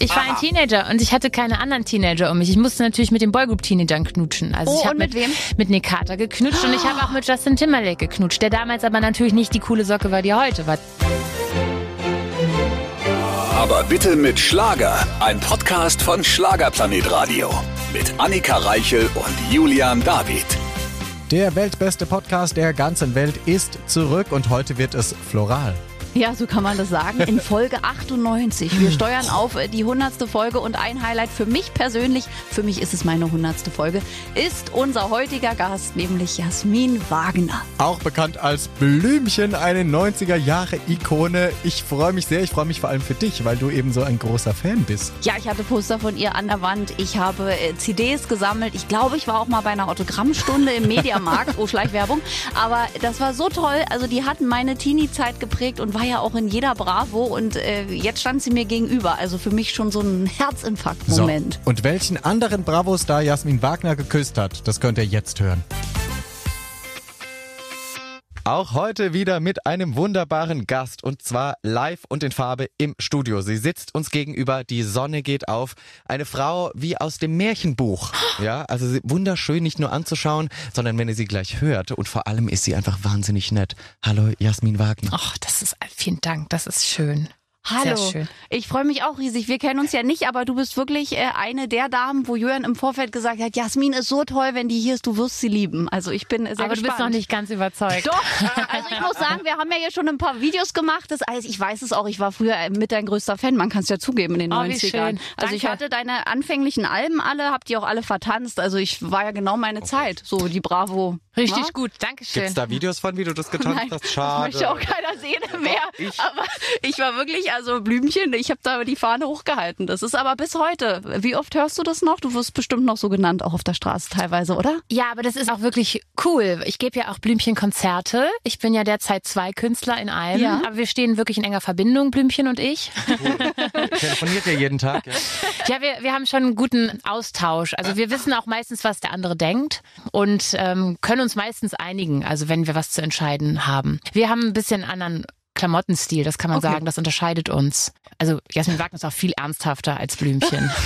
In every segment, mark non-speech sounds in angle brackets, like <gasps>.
Ich war ein Teenager und ich hatte keine anderen Teenager um mich. Ich musste natürlich mit den Boygroup-Teenagern knutschen. Also Oh, ich habe und mit wem? Mit Nick Carter geknutscht und ich habe auch mit Justin Timberlake geknutscht, der damals aber natürlich nicht die coole Socke war, die er heute war. Aber bitte mit Schlager. Ein Podcast von Schlagerplanet Radio. Mit Annika Reichel und Julian David. Der weltbeste Podcast der ganzen Welt ist zurück und heute wird es floral. Ja, so kann man das sagen. In Folge <laughs> 98. Wir steuern auf äh, die 100. Folge und ein Highlight für mich persönlich, für mich ist es meine 100. Folge, ist unser heutiger Gast, nämlich Jasmin Wagner. Auch bekannt als Blümchen, eine 90er Jahre Ikone. Ich freue mich sehr, ich freue mich vor allem für dich, weil du eben so ein großer Fan bist. Ja, ich hatte Poster von ihr an der Wand. Ich habe äh, CDs gesammelt. Ich glaube, ich war auch mal bei einer Autogrammstunde im Mediamarkt. <laughs> oh, Schleichwerbung. Aber das war so toll. Also die hatten meine Teenie-Zeit geprägt und war ja auch in jeder Bravo. Und äh, jetzt stand sie mir gegenüber. Also für mich schon so ein Herzinfarkt-Moment. So, und welchen anderen Bravo-Star Jasmin Wagner geküsst hat, das könnt ihr jetzt hören. Auch heute wieder mit einem wunderbaren Gast und zwar live und in Farbe im Studio. Sie sitzt uns gegenüber, die Sonne geht auf. Eine Frau wie aus dem Märchenbuch. <gasps> Ja, also sie, wunderschön nicht nur anzuschauen, sondern wenn ihr sie gleich hört und vor allem ist sie einfach wahnsinnig nett. Hallo Jasmin Wagner. Ach, das ist vielen Dank, das ist schön. Hallo. Sehr schön. Ich freue mich auch riesig. Wir kennen uns ja nicht, aber du bist wirklich äh, eine der Damen, wo Jörn im Vorfeld gesagt hat, Jasmin ist so toll, wenn die hier ist, du wirst sie lieben. Also ich bin sehr aber gespannt. du bist noch nicht ganz überzeugt. Doch, also ich muss sagen, wir haben ja hier schon ein paar Videos gemacht. Das heißt, ich weiß es auch, ich war früher mit dein größter Fan, man kann es ja zugeben in den Oh, wie 90ern. schön. Also ich Danke. hatte deine anfänglichen Alben alle, hab die auch alle vertanzt. Also ich war ja genau meine Zeit, so die Bravo. Richtig wa? gut, Dankeschön. Gibt's da Videos von, wie du das getanzt Nein, hast? das Schade. möchte auch keiner sehen mehr. ich. Aber ich war wirklich, also Blümchen, ich habe da die Fahne hochgehalten. Das ist aber bis heute. Wie oft hörst du das noch? Du wirst bestimmt noch so genannt, auch auf der Straße teilweise, oder? Ja, aber das ist auch wirklich cool. Ich gebe ja auch Blümchen-Konzerte. Ich bin ja derzeit zwei Künstler in einem. Ja. Aber wir stehen wirklich in enger Verbindung, Blümchen und ich. <laughs> Telefoniert ihr jeden Tag? Ja? Ja, wir, wir haben schon einen guten Austausch. Also wir wissen auch meistens, was der andere denkt und ähm, können uns meistens einigen, also wenn wir was zu entscheiden haben. Wir haben ein bisschen anderen Klamottenstil, das kann man Okay. sagen, das unterscheidet uns. Also Jasmin Wagner ist auch viel ernsthafter als Blümchen. <laughs>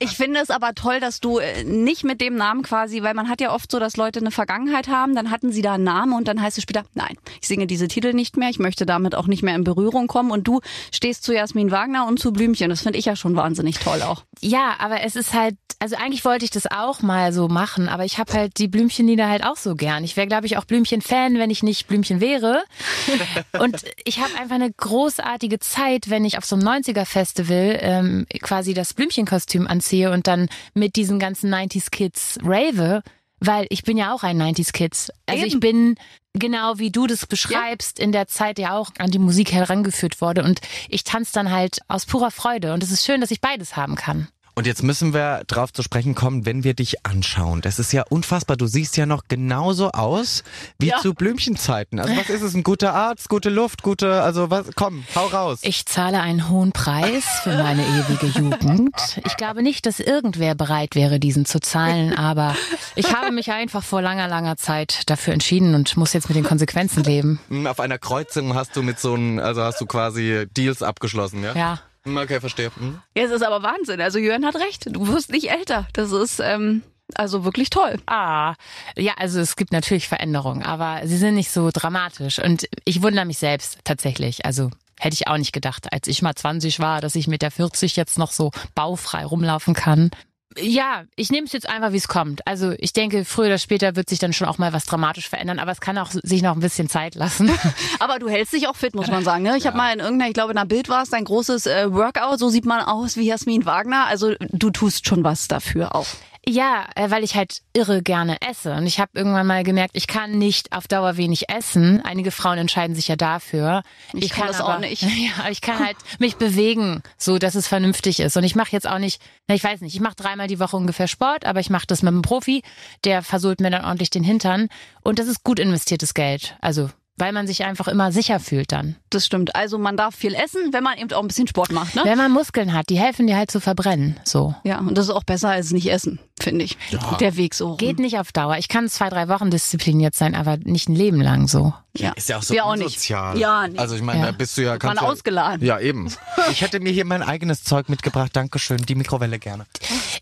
Ich finde es aber toll, dass du äh, nicht mit dem Namen quasi, weil man hat ja oft so, dass Leute eine Vergangenheit haben, dann hatten sie da einen Namen und dann heißt es später, nein, ich singe diese Titel nicht mehr, ich möchte damit auch nicht mehr in Berührung kommen und du stehst zu Jasmin Wagner und zu Blümchen. Das finde ich ja schon wahnsinnig toll auch. Ja, aber es ist halt, also eigentlich wollte ich das auch mal so machen, aber ich habe halt die Blümchenlieder halt auch so gern. Ich wäre, glaube ich, auch Blümchen-Fan, wenn ich nicht Blümchen wäre. <laughs> Und ich habe einfach eine großartige Zeit, wenn ich auf so einem 90er-Festival ähm, quasi das Blümchenkostüm anziehe und dann mit diesen ganzen 90s-Kids rave, weil ich bin ja auch ein 90s-Kids. Also ich Eben. bin genau wie du das beschreibst, in der Zeit ja auch an die Musik herangeführt wurde und ich tanze dann halt aus purer Freude und es ist schön, dass ich beides haben kann. Und jetzt müssen wir drauf zu sprechen kommen, wenn wir dich anschauen. Das ist ja unfassbar. Du siehst ja noch genauso aus wie Ja. zu Blümchenzeiten. Also was ist es? Ein guter Arzt, gute Luft, gute, also was, komm, hau raus. Ich zahle einen hohen Preis für meine ewige Jugend. Ich glaube nicht, dass irgendwer bereit wäre, diesen zu zahlen, aber ich habe mich einfach vor langer, langer Zeit dafür entschieden und muss jetzt mit den Konsequenzen leben. Auf einer Kreuzung hast du mit so einem, also hast du quasi Deals abgeschlossen, ja? Ja. Hm, Okay, verstehe. Hm. Ja, es ist aber Wahnsinn. Also Jörn hat recht. Du wirst nicht älter. Das ist ähm, also wirklich toll. Ah, ja, also es gibt natürlich Veränderungen, aber sie sind nicht so dramatisch. Und ich wundere mich selbst tatsächlich. Also hätte ich auch nicht gedacht, als ich mal 20 war, dass ich mit der 40 jetzt noch so baufrei rumlaufen kann. Ja, ich nehme es jetzt einfach, wie es kommt. Also ich denke, früher oder später wird sich dann schon auch mal was dramatisch verändern, aber es kann auch sich noch ein bisschen Zeit lassen. <laughs> Aber du hältst dich auch fit, muss man sagen. Ne? Ich habe mal in irgendeiner, ich glaube in einer Bild war es, dein großes äh, Workout. So sieht man aus wie Jasmin Wagner. Also du tust schon was dafür auch. Ja, äh, weil ich halt irre gerne esse. Und ich habe irgendwann mal gemerkt, ich kann nicht auf Dauer wenig essen. Einige Frauen entscheiden sich ja dafür. Ich kann das aber, auch nicht. <laughs> Ja, ich kann halt mich bewegen, so dass es vernünftig ist. Und ich mache jetzt auch nicht, na, ich weiß nicht, ich mache dreimal die Woche ungefähr Sport, aber ich mache das mit einem Profi, der versohlt mir dann ordentlich den Hintern. Und das ist gut investiertes Geld. Also, weil man sich einfach immer sicher fühlt dann. Das stimmt. Also man darf viel essen, wenn man eben auch ein bisschen Sport macht. Ne? Wenn man Muskeln hat, die helfen dir halt zu verbrennen. So. Ja, und das ist auch besser als nicht essen, finde ich. Der Weg so. rum. Geht nicht auf Dauer. Ich kann zwei, drei Wochen diszipliniert sein, aber nicht ein Leben lang so. Ja. Ist ja auch so Wir auch nicht. Ja, nicht. Also ich meine, Ja. da bist du ja kannst ja, ausgeladen. Ja, eben. <laughs> Ich hätte mir hier mein eigenes Zeug mitgebracht. Dankeschön. Die Mikrowelle gerne.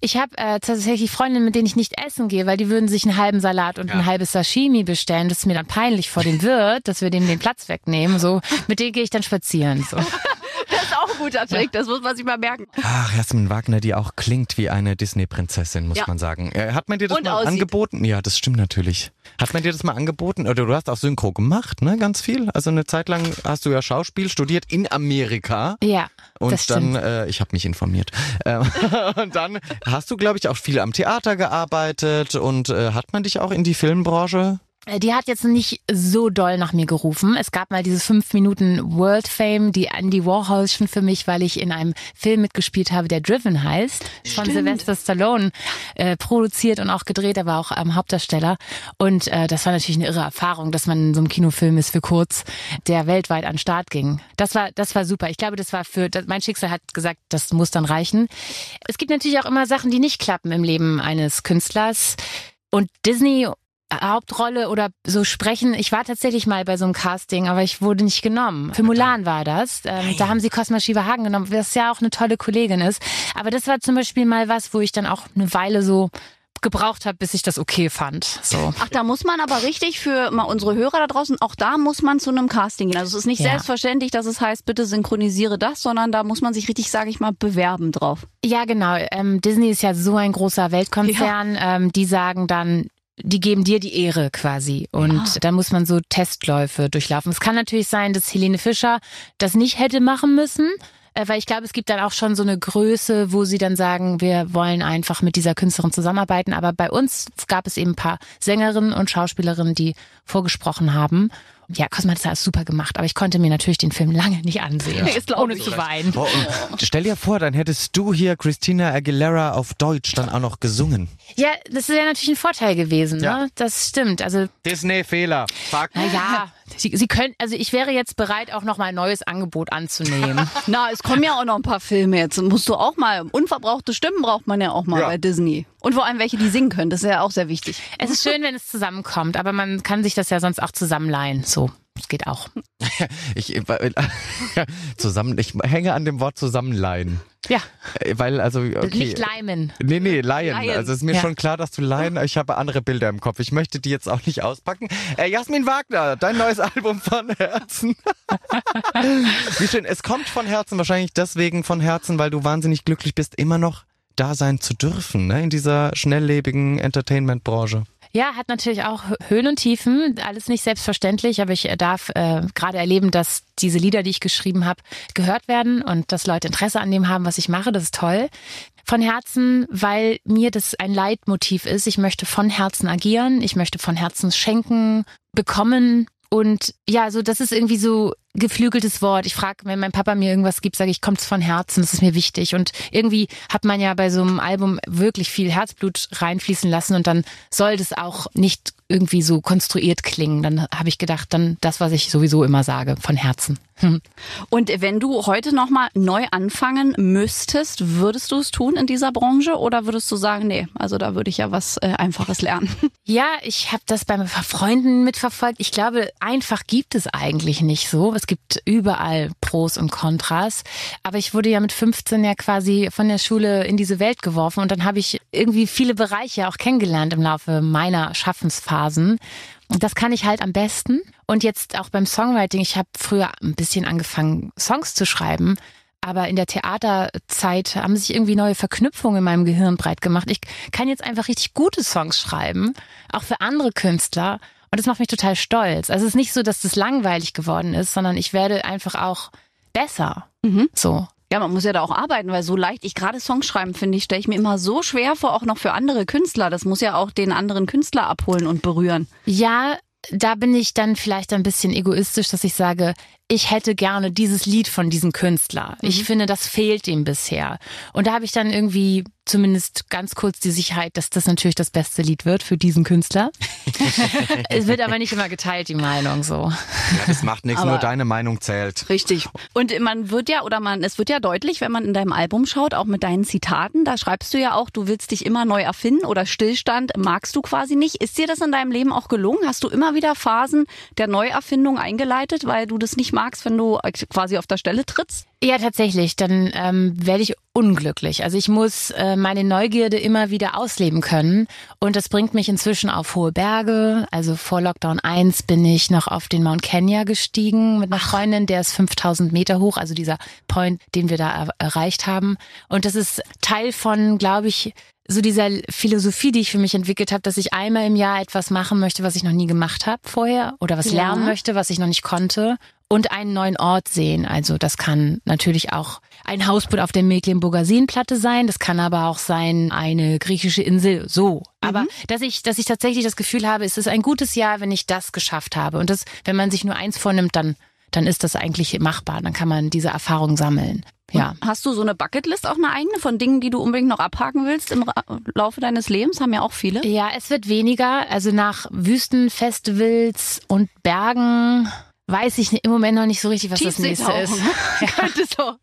Ich habe äh, tatsächlich Freundinnen, mit denen ich nicht essen gehe, weil die würden sich einen halben Salat und ein halbes Sashimi bestellen. Das ist mir dann peinlich vor dem <laughs> Wirt, dass wir dem den Platz wegnehmen. So, mit denen gehe ich dann spazieren. So. <laughs> guter Trick, das muss man sich mal merken. Ach, Jasmin Wagner, die auch klingt wie eine Disney-Prinzessin, muss Ja. man sagen. Äh, Hat man dir das Und mal aussieht. angeboten? Ja, das stimmt natürlich. Hat man dir das mal angeboten? Oder du hast auch Synchro gemacht, ne? Ganz viel. Also eine Zeit lang hast du ja Schauspiel studiert in Amerika. Ja, Und das dann, stimmt. äh, ich habe mich informiert. Ähm, <laughs> und dann hast du, glaube ich, auch viel am Theater gearbeitet und äh, hat man dich auch in die Filmbranche? Äh, Die hat jetzt nicht so doll nach mir gerufen. Es gab mal dieses fünf Minuten World Fame, die Andy Warhol schon für mich, weil ich in einem Film mitgespielt habe, der Driven heißt, von Sylvester Stallone äh, produziert und auch gedreht, aber auch am Hauptdarsteller. Und äh, das war natürlich eine irre Erfahrung, dass man in so einem Kinofilm ist für kurz, der weltweit an den Start ging. Das war, das war super. Ich glaube, das war für das, mein Schicksal hat gesagt, das muss dann reichen. Es gibt natürlich auch immer Sachen, die nicht klappen im Leben eines Künstlers. Und Disney Hauptrolle oder so sprechen. Ich war tatsächlich mal bei so einem Casting, aber ich wurde nicht genommen. Für Mulan war das. Ähm, da haben sie Cosma Shiva-Hagen genommen, was ja auch eine tolle Kollegin ist. Aber das war zum Beispiel mal was, wo ich dann auch eine Weile so gebraucht habe, bis ich das okay fand. So. Ach, da muss man aber richtig für mal unsere Hörer da draußen, auch da muss man zu einem Casting gehen. Also es ist nicht Ja. selbstverständlich, dass es heißt, bitte synchronisiere das, sondern da muss man sich richtig, sage ich mal, bewerben drauf. Ja, genau. Ähm, Disney ist ja so ein großer Weltkonzern. Ähm, die sagen dann, die geben dir die Ehre quasi. Und dann muss man so Testläufe durchlaufen. Es kann natürlich sein, dass Helene Fischer das nicht hätte machen müssen. äh, Weil ich glaube, es gibt dann auch schon so eine Größe, wo sie dann sagen, wir wollen einfach mit dieser Künstlerin zusammenarbeiten. Aber bei uns gab es eben ein paar Sängerinnen und Schauspielerinnen, die vorgesprochen haben. Ja, Cosma hat das alles super gemacht, aber ich konnte mir natürlich den Film lange nicht ansehen, glaub ohne zu weinen. Boah, stell dir vor, dann hättest du hier Christina Aguilera auf Deutsch dann auch noch gesungen. Ja, das wäre natürlich ein Vorteil gewesen, ne? Ja. Das stimmt. Also, Disney-Fehler. Fuck. naja, sie, sie können, also ich wäre jetzt bereit, auch noch mal ein neues Angebot anzunehmen. <laughs> Na, es kommen ja auch noch ein paar Filme jetzt. Musst du auch mal, unverbrauchte Stimmen braucht man ja auch mal Ja. bei Disney. Und vor allem welche, die singen können, das ist ja auch sehr wichtig. es ist schön, wenn es zusammenkommt, aber man kann sich das ja sonst auch zusammenleihen. So, das geht auch. <laughs> Ich, äh, <laughs> zusammen, ich hänge an dem Wort zusammenleihen. Ja, Äh, Weil, also, okay. nicht leimen. Nee, nee, Laien. Laien. Also ist mir Ja. schon klar, dass du Laien, ich habe andere Bilder im Kopf. Ich möchte die jetzt auch nicht auspacken. Äh, Jasmin Wagner, dein neues <laughs> Album von Herzen. Wie schön. Es kommt von Herzen, wahrscheinlich deswegen von Herzen, weil du wahnsinnig glücklich bist, immer noch da sein zu dürfen, ne? in dieser schnelllebigen Entertainment-Branche. Ja, hat natürlich auch Höhen und Tiefen, alles nicht selbstverständlich, aber ich darf äh, gerade erleben, dass diese Lieder, die ich geschrieben habe, gehört werden und dass Leute Interesse an dem haben, was ich mache. Das ist toll. Von Herzen, weil mir das ein Leitmotiv ist. Ich möchte von Herzen agieren, ich möchte von Herzen schenken, bekommen. Und ja, so das ist irgendwie so geflügeltes Wort. Ich frage, wenn mein Papa mir irgendwas gibt, sage ich, kommt's von Herzen, das ist mir wichtig. Und irgendwie hat man ja bei so einem Album wirklich viel Herzblut reinfließen lassen und dann soll das auch nicht irgendwie so konstruiert klingen. Dann habe ich gedacht, dann das, was ich sowieso immer sage, von Herzen. Hm. Und wenn du heute nochmal neu anfangen müsstest, würdest du es tun in dieser Branche oder würdest du sagen, nee, also da würde ich ja was äh, Einfaches lernen? <laughs> Ja, ich habe das bei Freunden mitverfolgt. Ich glaube, einfach gibt es eigentlich nicht so. Es gibt überall Pros und Kontras. Aber ich wurde ja mit 15 ja quasi von der Schule in diese Welt geworfen und dann habe ich irgendwie viele Bereiche auch kennengelernt im Laufe meiner Schaffensphasen. Und das kann ich halt am besten. Und jetzt auch beim Songwriting. Ich habe früher ein bisschen angefangen, Songs zu schreiben. Aber in der Theaterzeit haben sich irgendwie neue Verknüpfungen in meinem Gehirn breit gemacht. Ich kann jetzt einfach richtig gute Songs schreiben, auch für andere Künstler. Und das macht mich total stolz. Also es ist nicht so, dass das langweilig geworden ist, sondern ich werde einfach auch besser. So. Ja, man muss ja da auch arbeiten, weil so leicht ich gerade Songs schreiben, finde ich, stelle ich mir immer so schwer vor, auch noch für andere Künstler. Das muss ja auch den anderen Künstler abholen und berühren. Ja, da bin ich dann vielleicht ein bisschen egoistisch, dass ich sage, ich hätte gerne dieses Lied von diesem Künstler. Ich Mhm. finde, das fehlt ihm bisher. Und da habe ich dann irgendwie zumindest ganz kurz die Sicherheit, dass das natürlich das beste Lied wird für diesen Künstler. <laughs> es wird aber nicht immer geteilt, die Meinung so. Ja, das macht nichts, Aber- nur deine Meinung zählt. Richtig. Und man wird ja, oder man, es wird ja deutlich, wenn man in deinem Album schaut, auch mit deinen Zitaten, da schreibst du ja auch, du willst dich immer neu erfinden oder Stillstand magst du quasi nicht. Ist dir das in deinem Leben auch gelungen? Hast du immer wieder Phasen der Neuerfindung eingeleitet, weil du das nicht magst, wenn du quasi auf der Stelle trittst? Ja, tatsächlich. Dann ähm, werde ich unglücklich. Also ich muss äh, meine Neugierde immer wieder ausleben können. Und das bringt mich inzwischen auf hohe Berge. Also vor Lockdown 1 bin ich noch auf den Mount Kenya gestiegen mit einer Freundin. Der ist 5000 Meter hoch, also dieser Point, den wir da er erreicht haben. Und das ist Teil von, glaube ich, so dieser Philosophie, die ich für mich entwickelt habe, dass ich einmal im Jahr etwas machen möchte, was ich noch nie gemacht habe vorher oder was Ja. lernen möchte, was ich noch nicht konnte und einen neuen Ort sehen. Also das kann natürlich auch ein Hausboot auf der Mecklenburger Seenplatte sein, das kann aber auch sein eine griechische Insel, so. Aber dass ich dass ich tatsächlich das Gefühl habe, es ist ein gutes Jahr, wenn ich das geschafft habe und das wenn man sich nur eins vornimmt, dann dann ist das eigentlich machbar, dann kann man diese Erfahrung sammeln. Ja. Hast du so eine Bucketlist auch eine eigene von Dingen, die du unbedingt noch abhaken willst im Ra Laufe deines Lebens? Haben ja auch viele. Ja, es wird weniger. Also nach Wüstenfestivals und Bergen weiß ich im Moment noch nicht so richtig, was das nächste ist. <laughs> Könnte so.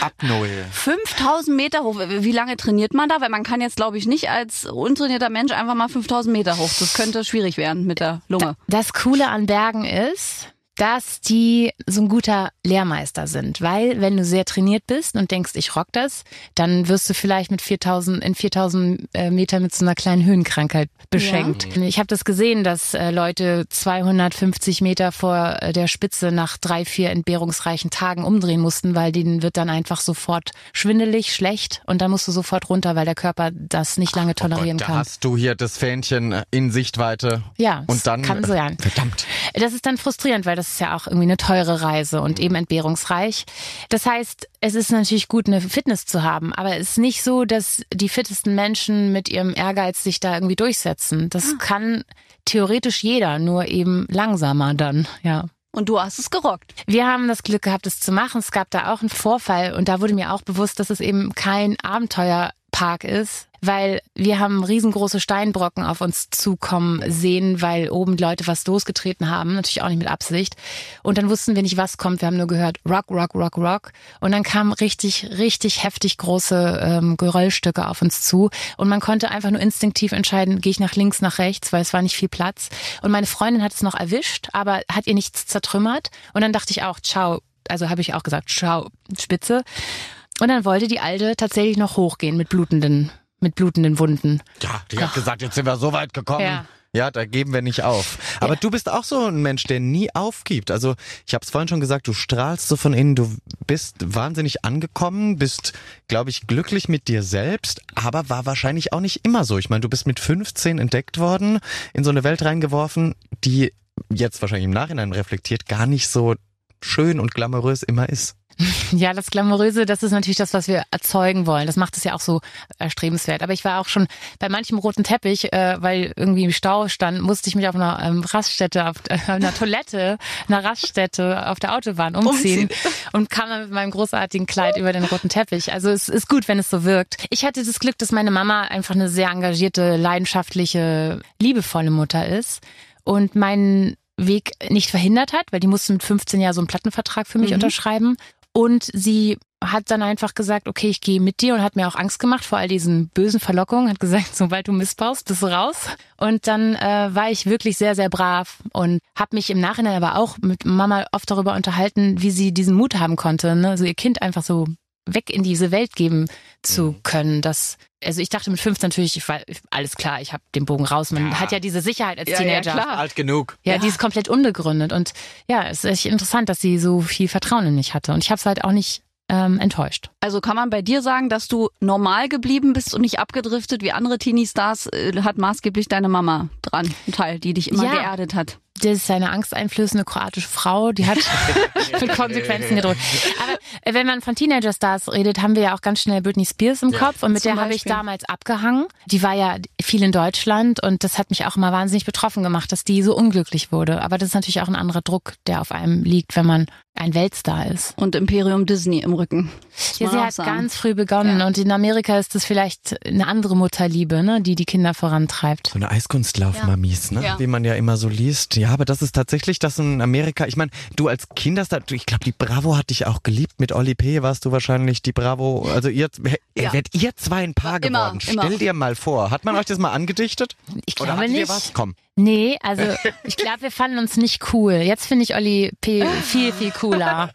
Ab null. 5000 Meter hoch. Wie lange trainiert man da? Weil man kann jetzt, glaube ich, nicht als untrainierter Mensch einfach mal 5000 Meter hoch. Das könnte schwierig werden mit der Lunge. Das Coole an Bergen ist, dass die so ein guter Lehrmeister sind, weil wenn du sehr trainiert bist und denkst, ich rock das, dann wirst du vielleicht mit 4000 in 4000 äh, Metern mit so einer kleinen Höhenkrankheit beschenkt. Ich habe das gesehen, dass äh, Leute 250 Meter vor äh, der Spitze nach drei, vier entbehrungsreichen Tagen umdrehen mussten, weil denen wird dann einfach sofort schwindelig, schlecht und dann musst du sofort runter, weil der Körper das nicht lange tolerieren Oh Gott, da kann. hast du hier das Fähnchen in Sichtweite. Ja, Und dann. kann sein. Verdammt. Das ist dann frustrierend, weil das ist ja auch irgendwie eine teure Reise und eben entbehrungsreich. Das heißt, es ist natürlich gut, eine Fitness zu haben, aber es ist nicht so, dass die fittesten Menschen mit ihrem Ehrgeiz sich da irgendwie durchsetzen. Das kann theoretisch jeder, nur eben langsamer dann, ja. Und du hast es gerockt. Wir haben das Glück gehabt, es zu machen. Es gab da auch einen Vorfall und da wurde mir auch bewusst, dass es eben kein Abenteuerpark ist, weil wir haben riesengroße Steinbrocken auf uns zukommen sehen, weil oben Leute was losgetreten haben, natürlich auch nicht mit Absicht. Und dann wussten wir nicht, was kommt. Wir haben nur gehört Rock, Rock, Rock, Rock. Und dann kamen richtig, richtig heftig große ähm, Geröllstücke auf uns zu. Und man konnte einfach nur instinktiv entscheiden, gehe ich nach links, nach rechts, weil es war nicht viel Platz. Und meine Freundin hat es noch erwischt, aber hat ihr nichts zertrümmert. Und dann dachte ich auch, ciao. Also habe ich auch gesagt, ciao, Spitze. Und dann wollte die Alte tatsächlich noch hochgehen mit blutenden, mit blutenden Wunden. Ja, die hat gesagt, jetzt sind wir so weit gekommen. Ja. Ja, da geben wir nicht auf. Aber du bist auch so ein Mensch, der nie aufgibt. Also ich habe es vorhin schon gesagt, du strahlst so von innen, du bist wahnsinnig angekommen, bist, glaube ich, glücklich mit dir selbst, aber war wahrscheinlich auch nicht immer so. Ich meine, du bist mit 15 entdeckt worden, in so eine Welt reingeworfen, die jetzt wahrscheinlich im Nachhinein reflektiert gar nicht so schön und glamourös immer ist. Ja, das Glamouröse, das ist natürlich das, was wir erzeugen wollen. Das macht es ja auch so erstrebenswert. Aber ich war auch schon bei manchem roten Teppich, äh, weil irgendwie im Stau stand, musste ich mich auf einer ähm, Raststätte, auf äh, einer Toilette, einer Raststätte auf der Autobahn umziehen, und kam dann mit meinem großartigen Kleid über den roten Teppich. Also es ist gut, wenn es so wirkt. Ich hatte das Glück, dass meine Mama einfach eine sehr engagierte, leidenschaftliche, liebevolle Mutter ist und meinen Weg nicht verhindert hat, weil die musste mit 15 Jahren so einen Plattenvertrag für mich unterschreiben. Und sie hat dann einfach gesagt, okay, ich gehe mit dir und hat mir auch Angst gemacht vor all diesen bösen Verlockungen, hat gesagt, <laughs> sobald du missbaust, bist du raus. Und dann äh, war ich wirklich sehr, sehr brav und habe mich im Nachhinein aber auch mit Mama oft darüber unterhalten, wie sie diesen Mut haben konnte, ne? so ihr Kind einfach so weg in diese Welt geben zu können. Das, also ich dachte mit 15 natürlich, ich war, alles klar, ich habe den Bogen raus. Man hat ja diese Sicherheit als Ja, ja, Teenager. klar. Alt genug. Ja, die ist komplett unbegründet. Und ja, es ist echt interessant, dass sie so viel Vertrauen in mich hatte. Und ich habe es halt auch nicht ähm, enttäuscht. Also kann man bei dir sagen, dass du normal geblieben bist und nicht abgedriftet wie andere Teenie-Stars, äh, hat maßgeblich deine Mama dran, ein Teil, die dich immer Ja. geerdet hat. Das ist eine angsteinflößende kroatische Frau, die hat <laughs> mit Konsequenzen gedroht. Aber äh, wenn man von Teenager-Stars redet, haben wir ja auch ganz schnell Britney Spears im Kopf und mit zum der habe ich damals abgehangen. Die war ja viel in Deutschland und das hat mich auch immer wahnsinnig betroffen gemacht, dass die so unglücklich wurde. Aber das ist natürlich auch ein anderer Druck, der auf einem liegt, wenn man ein Weltstar ist. Und Imperium Disney im Rücken. Ja, sie hat sagen. ganz früh begonnen ja. und in Amerika ist das vielleicht eine andere Mutterliebe, ne, die die Kinder vorantreibt. So eine Eiskunstlauf-Mamies, ne, ja. wie man ja immer so liest. Ja, aber das ist tatsächlich das in Amerika. Ich meine, du als Kinderstar, ich glaube, die Bravo hat dich auch geliebt. Mit Oli P. warst du wahrscheinlich die Bravo. Also ihr, ja. werdet ihr zwei ein Paar immer, geworden. Stell immer. dir mal vor. Hat man euch das mal angedichtet? Ich glaube Oder nicht. was? Komm. Nee, also <laughs> ich glaube, wir fanden uns nicht cool. Jetzt finde ich Olli P. viel, viel cooler.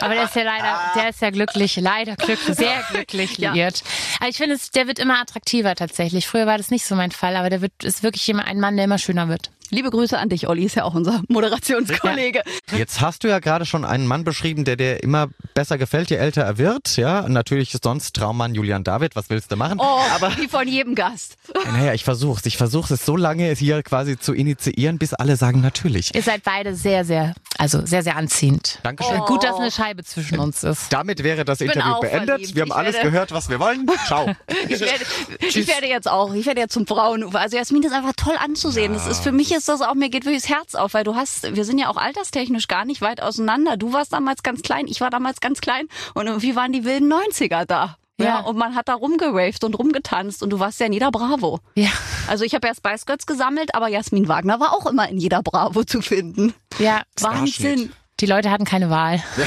Aber der ist ja leider, der ist ja glücklich, leider <laughs> glücklich, sehr glücklich liiert. Ja. Aber ich finde, der wird immer attraktiver tatsächlich. Früher war das nicht so mein Fall, aber der wird, ist wirklich ein Mann, der immer schöner wird. Liebe Grüße an dich, Olli, ist ja auch unser <laughs> Moderationskollege. Ja. Jetzt hast du ja gerade schon einen Mann beschrieben, der dir immer besser gefällt, je älter er wird. Ja, natürlich sonst Traummann Julian David. Was willst du machen? Oh, aber wie von jedem Gast. Naja, ich versuch's. Ich versuch's es so lange hier quasi zu initiieren, bis alle sagen natürlich. Ihr seid beide sehr, sehr, also sehr, sehr anziehend. Dankeschön. Oh. Gut, dass eine Scheibe zwischen uns ist. Damit wäre das Interview beendet. Verliebt. Wir haben ich alles werde... gehört, was wir wollen. Ciao. <laughs> ich, werde, <laughs> ich werde jetzt auch, ich werde jetzt zum Frauenufer. Also Jasmin ist einfach toll anzusehen. Ja. Das ist für mich ist das auch, mir geht wirklich das Herz auf, weil du hast, wir sind ja auch alterstechnisch gar nicht weit auseinander. Du warst damals ganz klein, ich war damals ganz klein und irgendwie waren die wilden 90er da. Ja. ja. und man hat da rumgeraved und rumgetanzt und du warst ja in jeder Bravo. Ja. Also ich habe ja Spice Girls gesammelt, aber Jasmin Wagner war auch immer in jeder Bravo zu finden. Ja, Wahnsinn. Die Leute hatten keine Wahl. Ja.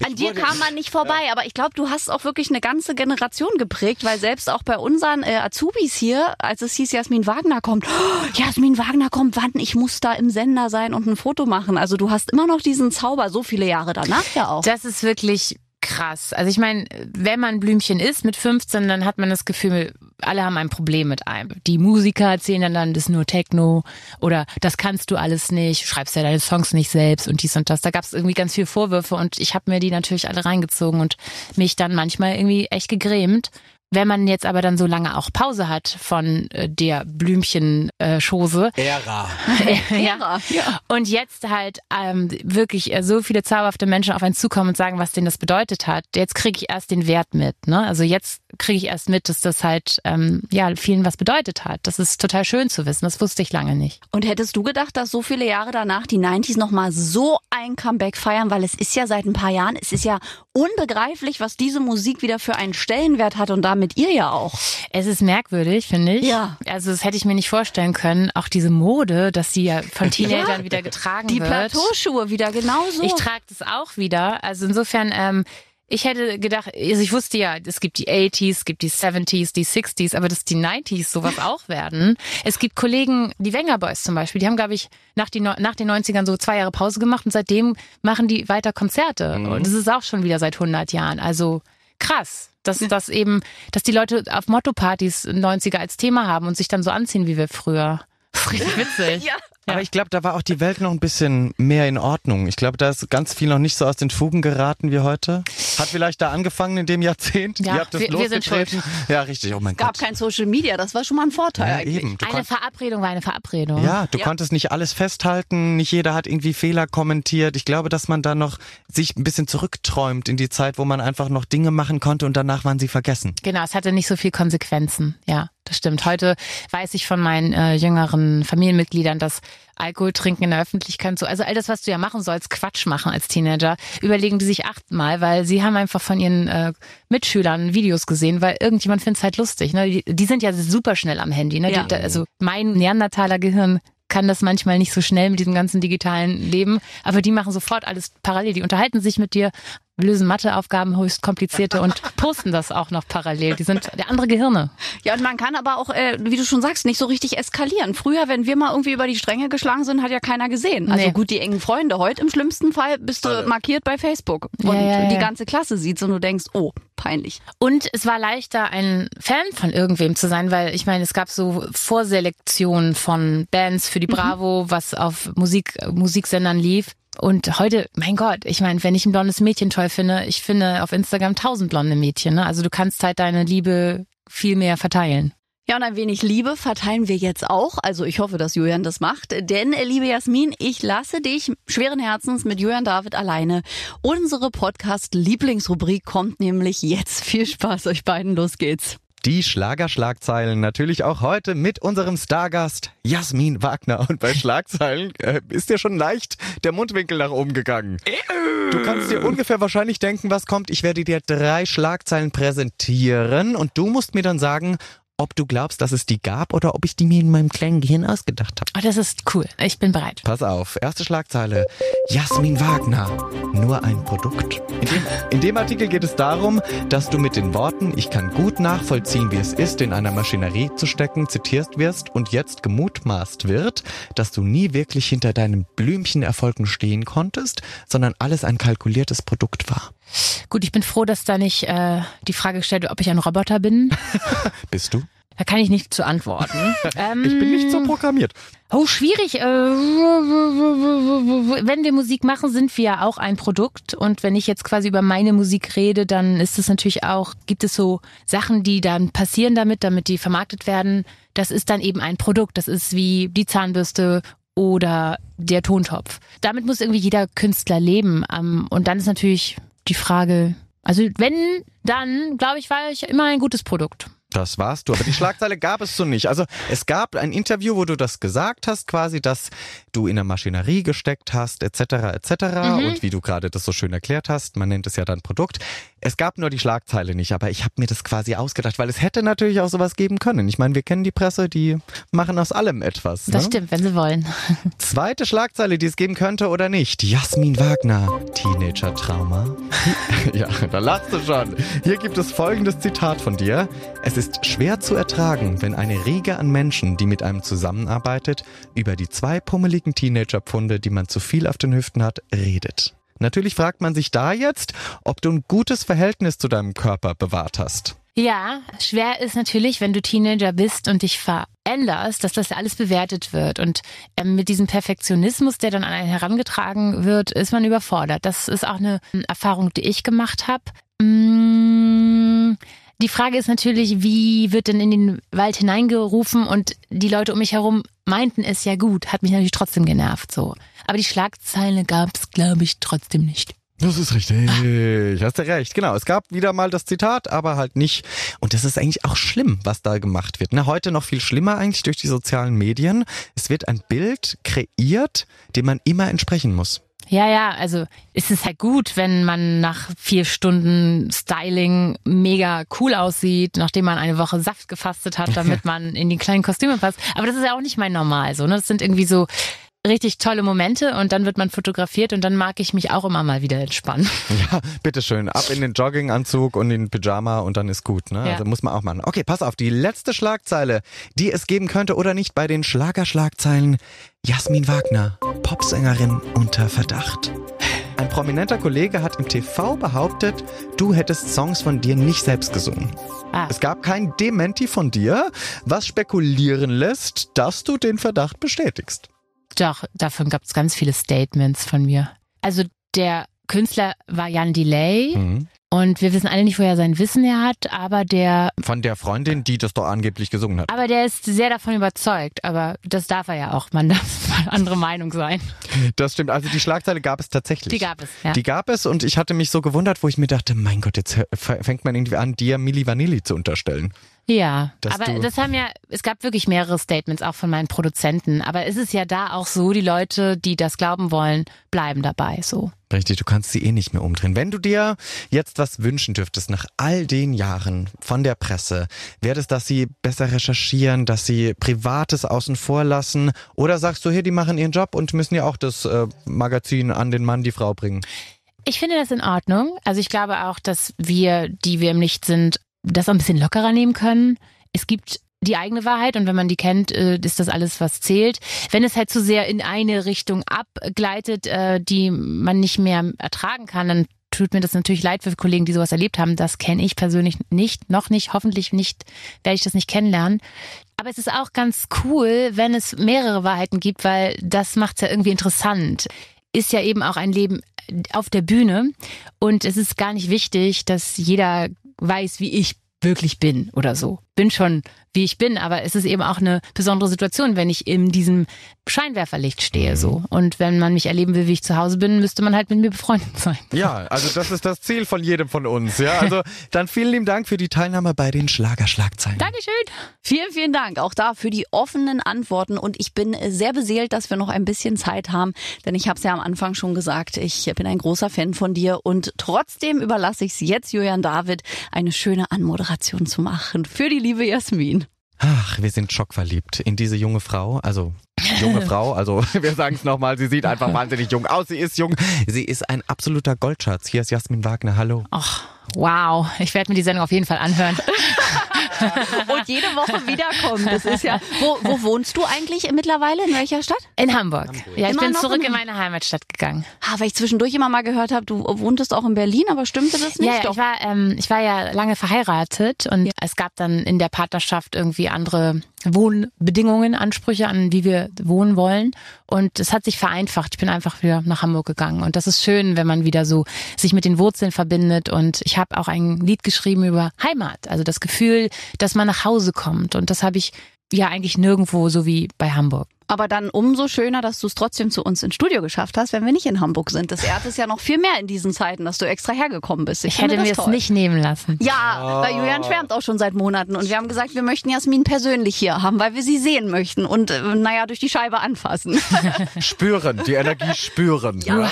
<laughs> An dir kam man nicht vorbei, aber ich glaube, du hast auch wirklich eine ganze Generation geprägt, weil selbst auch bei unseren äh, Azubis hier, als es hieß, Jasmin Wagner kommt, oh, <gasps> Jasmin Wagner kommt, wann? Ich muss da im Sender sein und ein Foto machen. Also du hast immer noch diesen Zauber, so viele Jahre danach ja auch. Das ist wirklich krass. Also ich meine, wenn man Blümchen ist mit 15, dann hat man das Gefühl, alle haben ein Problem mit einem. Die Musiker erzählen dann, dann das ist nur Techno oder das kannst du alles nicht, schreibst ja deine Songs nicht selbst und dies und das. Da gab es irgendwie ganz viele Vorwürfe und ich habe mir die natürlich alle reingezogen und mich dann manchmal irgendwie echt gegrämt, wenn man jetzt aber dann so lange auch Pause hat von äh, der Blümchen-Chose. Äh, Ära. <laughs> ja. ja. Und jetzt halt ähm, wirklich äh, so viele zauberhafte Menschen auf einen zukommen und sagen, was denen das bedeutet hat. Jetzt kriege ich erst den Wert mit. Ne? Also jetzt kriege ich erst mit, dass das halt ähm, ja vielen was bedeutet hat. Das ist total schön zu wissen. Das wusste ich lange nicht. Und hättest du gedacht, dass so viele Jahre danach die 90s nochmal so ein Comeback feiern? Weil es ist ja seit ein paar Jahren, es ist ja unbegreiflich, was diese Musik wieder für einen Stellenwert hat und damit mit ihr ja auch. Es ist merkwürdig, finde ich. Ja. Also das hätte ich mir nicht vorstellen können. Auch diese Mode, dass sie ja von <laughs> Teenagern ja. wieder getragen Die wird. Die Plateauschuhe wieder genauso. Ich trage das auch wieder. Also insofern, ähm, ich hätte gedacht, also ich wusste ja, es gibt die 80s, es gibt die 70s, die 60s, aber dass die 90s sowas <laughs> auch werden. Es gibt Kollegen, die Wenger Boys zum Beispiel, die haben, glaube ich, nach, die, nach den 90ern so zwei Jahre Pause gemacht und seitdem machen die weiter Konzerte. Mhm. Und das ist auch schon wieder seit 100 Jahren. Also krass. Dass, dass eben, dass die Leute auf Motto-Partys 90er als Thema haben und sich dann so anziehen wie wir früher. <laughs> Richtig witzig. ja. Aber ich glaube, da war auch die Welt noch ein bisschen mehr in Ordnung. Ich glaube, da ist ganz viel noch nicht so aus den Fugen geraten wie heute. Hat vielleicht da angefangen in dem Jahrzehnt. Ja, Ihr habt das wir, wir sind schuld. Ja, richtig. Oh mein es gab kein Social Media. Das war schon mal ein Vorteil ja, eigentlich. Eben. Du eine Verabredung war eine Verabredung. Ja, du ja. konntest nicht alles festhalten. Nicht jeder hat irgendwie Fehler kommentiert. Ich glaube, dass man da noch sich ein bisschen zurückträumt in die Zeit, wo man einfach noch Dinge machen konnte und danach waren sie vergessen. Genau, es hatte nicht so viel Konsequenzen. Ja das stimmt. Heute weiß ich von meinen äh, jüngeren Familienmitgliedern, dass Alkohol trinken in der Öffentlichkeit so, also all das, was du ja machen sollst, Quatsch machen als Teenager, überlegen die sich achtmal, weil sie haben einfach von ihren äh, Mitschülern Videos gesehen, weil irgendjemand findet es halt lustig. Ne? Die, die, sind ja super schnell am Handy. Ne? Ja. Die, also mein Neandertaler Gehirn kann das manchmal nicht so schnell mit diesem ganzen digitalen Leben, aber die machen sofort alles parallel. Die unterhalten sich mit dir, lösen Matheaufgaben höchst komplizierte und posten das auch noch parallel. Die sind der andere Gehirne. Ja, und man kann aber auch, äh, wie du schon sagst, nicht so richtig eskalieren. Früher, wenn wir mal irgendwie über die Stränge geschlagen sind, hat ja keiner gesehen. Also nee. gut, die engen Freunde. Heute im schlimmsten Fall bist du markiert bei Facebook und ja, ja, ja. die ganze Klasse sieht und du denkst, oh, peinlich. Und es war leichter, ein Fan von irgendwem zu sein, weil ich meine, es gab so Vorselektionen von Bands für die mhm. Bravo, mhm. was auf Musik, Musiksendern lief. Und heute, mein Gott, ich meine, wenn ich ein blondes Mädchen toll finde, ich finde auf Instagram tausend blonde Mädchen. Ne? Also du kannst halt deine Liebe viel mehr verteilen. Ja, und ein wenig Liebe verteilen wir jetzt auch. Also ich hoffe, dass Julian das macht. Denn, liebe Jasmin, ich lasse dich schweren Herzens mit Julian David alleine. Unsere Podcast-Lieblingsrubrik kommt nämlich jetzt. Viel Spaß euch beiden. Los geht's. Die Schlagerschlagzeilen natürlich auch heute mit unserem Stargast Jasmin Wagner. Und bei Schlagzeilen äh, ist dir schon leicht der Mundwinkel nach oben gegangen. Du kannst dir ungefähr wahrscheinlich denken, was kommt. Ich werde dir drei Schlagzeilen präsentieren und du musst mir dann sagen, ob du glaubst, dass es die gab oder ob ich die mir in meinem kleinen Gehirn ausgedacht habe. Oh, das ist cool. Ich bin bereit. Pass auf, erste Schlagzeile. Jasmin Wagner, nur ein Produkt. In dem, in dem Artikel geht es darum, dass du mit den Worten, ich kann gut nachvollziehen, wie es ist, in einer Maschinerie zu stecken, zitierst wirst und jetzt gemutmaßt wird, dass du nie wirklich hinter deinen Blümchenerfolgen stehen konntest, sondern alles ein kalkuliertes Produkt war. Gut, ich bin froh, dass da nicht äh, die Frage gestellt wird, ob ich ein Roboter bin. <laughs> Bist du? Da kann ich nicht zu antworten. ähm, <laughs> Ich bin nicht so programmiert. Oh, schwierig. Äh, Wenn wir Musik machen, sind wir ja auch ein Produkt. Und wenn ich jetzt quasi über meine Musik rede, dann ist es natürlich auch, gibt es so Sachen, die dann passieren damit, damit die vermarktet werden. Das ist dann eben ein Produkt. Das ist wie die Zahnbürste oder der Tontopf. Damit muss irgendwie jeder Künstler leben. Ähm, Und dann ist natürlich die Frage, also wenn, dann glaube ich, war ich immer ein gutes Produkt. Das warst du. Aber die Schlagzeile gab es so nicht. Also es gab ein Interview, wo du das gesagt hast, quasi, dass du in der Maschinerie gesteckt hast, etc. etc. Und wie du gerade das so schön erklärt hast, man nennt es ja dann Produkt. Es gab nur die Schlagzeile nicht, aber ich habe mir das quasi ausgedacht, weil es hätte natürlich auch sowas geben können. Ich meine, wir kennen die Presse, die machen aus allem etwas. Das ne? stimmt, wenn sie wollen. <laughs> Zweite Schlagzeile, die es geben könnte oder nicht. Jasmin Wagner, Teenager-Trauma. <laughs> ja, da lachst du schon. Hier gibt es folgendes Zitat von dir. Es ist schwer zu ertragen, wenn eine Riege an Menschen, die mit einem zusammenarbeitet, über die zwei pummeligen Teenager-Pfunde, die man zu viel auf den Hüften hat, redet. Natürlich fragt man sich da jetzt, ob du ein gutes Verhältnis zu deinem Körper bewahrt hast. Ja, schwer ist natürlich, wenn du Teenager bist und dich veränderst, dass das alles bewertet wird. Und ähm, mit diesem Perfektionismus, der dann an einen herangetragen wird, ist man überfordert. Das ist auch eine ähm, Erfahrung, die ich gemacht habe. Mm, die Frage ist natürlich, wie wird denn in den Wald hineingerufen und die Leute um mich herum meinten es ja gut, hat mich natürlich trotzdem genervt so. Aber die Schlagzeile gab es, glaube ich, trotzdem nicht. Das ist richtig. Hast du recht. Genau. Es gab wieder mal das Zitat, aber halt nicht. Und das ist eigentlich auch schlimm, was da gemacht wird. Ne? Heute noch viel schlimmer eigentlich durch die sozialen Medien. Es wird ein Bild kreiert, dem man immer entsprechen muss. Ja, ja, also es ist halt gut, wenn man nach vier Stunden Styling mega cool aussieht, nachdem man eine Woche Saft gefastet hat, damit <laughs> man in die kleinen Kostüme passt. Aber das ist ja auch nicht mein Normal so. Ne? Das sind irgendwie so richtig tolle Momente und dann wird man fotografiert und dann mag ich mich auch immer mal wieder entspannen. <laughs> Ja, bitteschön. Ab in den Jogginganzug und in den Pyjama und dann ist gut. Ne? Ja. Also muss man auch machen. Okay, pass auf. Die letzte Schlagzeile, die es geben könnte oder nicht bei den Schlagerschlagzeilen. Jasmin Wagner, Popsängerin unter Verdacht. Ein prominenter Kollege hat im TV behauptet, du hättest Songs von dir nicht selbst gesungen. Ah. Es gab kein Dementi von dir, was spekulieren lässt, dass du den Verdacht bestätigst. Doch, davon gab es ganz viele Statements von mir. Also der Künstler war Jan Delay Mhm. und wir wissen alle nicht, woher er sein Wissen her hat, aber der, Von der Freundin, die das doch angeblich gesungen hat. aber der ist sehr davon überzeugt. Aber das darf er ja auch. Man <laughs> darf mal andere Meinung sein. Das stimmt. Also die Schlagzeile gab es tatsächlich. Die gab es, ja. Die gab es und ich hatte mich so gewundert, wo ich mir dachte, mein Gott, jetzt fängt man irgendwie an, dir Milli Vanilli zu unterstellen. Ja, aber das haben ja, es gab wirklich mehrere Statements auch von meinen Produzenten. Aber es ist ja da auch so, die Leute, die das glauben wollen, bleiben dabei. So. Richtig, du kannst sie eh nicht mehr umdrehen. Wenn du dir jetzt was wünschen dürftest nach all den Jahren von der Presse, wäre es, dass sie besser recherchieren, dass sie Privates außen vor lassen oder sagst du, hier, die machen ihren Job und müssen ja auch das äh, Magazin an den Mann, die Frau bringen. Ich finde das in Ordnung. Also ich glaube auch, dass wir, die wir im Licht sind, das ein bisschen lockerer nehmen können. Es gibt die eigene Wahrheit und wenn man die kennt, äh, ist das alles, was zählt. Wenn es halt zu sehr in eine Richtung abgleitet, äh, die man nicht mehr ertragen kann, dann tut mir das natürlich leid für Kollegen, die sowas erlebt haben. Das kenne ich persönlich nicht, noch nicht, hoffentlich nicht, werde ich das nicht kennenlernen. Aber es ist auch ganz cool, wenn es mehrere Wahrheiten gibt, weil das macht es ja irgendwie interessant. Ist ja eben auch ein Leben auf der Bühne und es ist gar nicht wichtig, dass jeder weiß, wie ich wirklich bin oder so. Bin schon, wie ich bin, aber es ist eben auch eine besondere Situation, wenn ich in diesem Scheinwerferlicht stehe so. Und wenn man mich erleben will, wie ich zu Hause bin, müsste man halt mit mir befreundet sein. Ja, also das ist das Ziel von jedem von uns. Ja, also <laughs> dann vielen lieben Dank für die Teilnahme bei den Schlagerschlagzeilen. Dankeschön. Vielen, vielen Dank auch da für die offenen Antworten und ich bin sehr beseelt, dass wir noch ein bisschen Zeit haben, denn ich habe es ja am Anfang schon gesagt, ich bin ein großer Fan von dir und trotzdem überlasse ich es jetzt Julian David, eine schöne Anmoderation zu machen für die liebe Jasmin. Ach, wir sind schockverliebt in diese junge Frau. Also junge <laughs> Frau, also wir sagen es nochmal, sie sieht einfach wahnsinnig jung aus. Sie ist jung. Sie ist ein absoluter Goldschatz. Hier ist Jasmin Wagner. Hallo. Ach, wow. Ich werde mir die Sendung auf jeden Fall anhören. <laughs> <laughs> und jede Woche wiederkommen. Das ist ja. Wo, wo wohnst du eigentlich mittlerweile? In welcher Stadt? In Hamburg. Hamburg. Ja, ich Immer bin zurück in- in meine Heimatstadt gegangen. Ah, weil ich zwischendurch immer mal gehört habe, du wohntest auch in Berlin, aber stimmte das nicht? Ja, ja ich war, ähm, ich war ja lange verheiratet und es gab dann in der Partnerschaft irgendwie andere Wohnbedingungen, Ansprüche an, wie wir wohnen wollen. Und es hat sich vereinfacht. Ich bin einfach wieder nach Hamburg gegangen. Und das ist schön, wenn man wieder so sich mit den Wurzeln verbindet. Und ich habe auch ein Lied geschrieben über Heimat. Also das Gefühl, dass man nach Hause kommt. Und das habe ich ja eigentlich nirgendwo so wie bei Hamburg. Aber dann umso schöner, dass du es trotzdem zu uns ins Studio geschafft hast, wenn wir nicht in Hamburg sind. Das ehrt es ja noch viel mehr in diesen Zeiten, dass du extra hergekommen bist. Ich, finde hätte mir es nicht nehmen lassen. Ja, weil Julian schwärmt auch schon seit Monaten und wir haben gesagt, wir möchten Jasmin persönlich hier haben, weil wir sie sehen möchten und äh, naja, durch die Scheibe anfassen. <laughs> Spüren, die Energie spüren. Ja.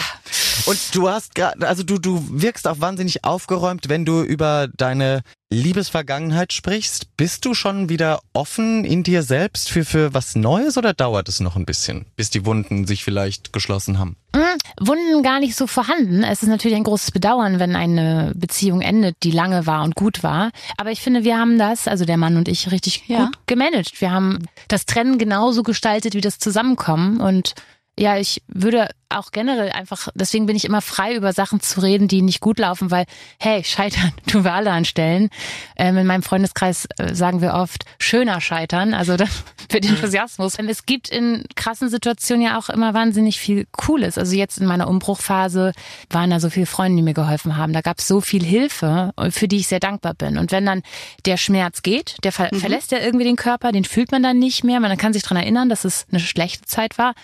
Und du hast gerade, also du, du wirkst auch wahnsinnig aufgeräumt, wenn du über deine Liebesvergangenheit sprichst. Bist du schon wieder offen in dir selbst für, für was Neues oder dauert es noch ein bisschen, bis die Wunden sich vielleicht geschlossen haben? Hm, Wunden gar nicht so vorhanden. Es ist natürlich ein großes Bedauern, wenn eine Beziehung endet, die lange war und gut war. Aber ich finde, wir haben das, also der Mann und ich, richtig Ja. gut gemanagt. Wir haben das Trennen genauso gestaltet wie das Zusammenkommen und ja, ich würde auch generell einfach, deswegen bin ich immer frei, über Sachen zu reden, die nicht gut laufen, weil, hey, scheitern <laughs> tun wir alle an Stellen. Ähm, in meinem Freundeskreis äh, sagen wir oft, schöner scheitern, also das <laughs> mit Enthusiasmus. Ähm, Es gibt in krassen Situationen ja auch immer wahnsinnig viel Cooles. Also jetzt in meiner Umbruchphase waren da so viele Freunde, die mir geholfen haben. Da gab es so viel Hilfe, für die ich sehr dankbar bin. Und wenn dann der Schmerz geht, der ver verlässt ja irgendwie den Körper, den fühlt man dann nicht mehr. Man kann sich dran erinnern, dass es eine schlechte Zeit war.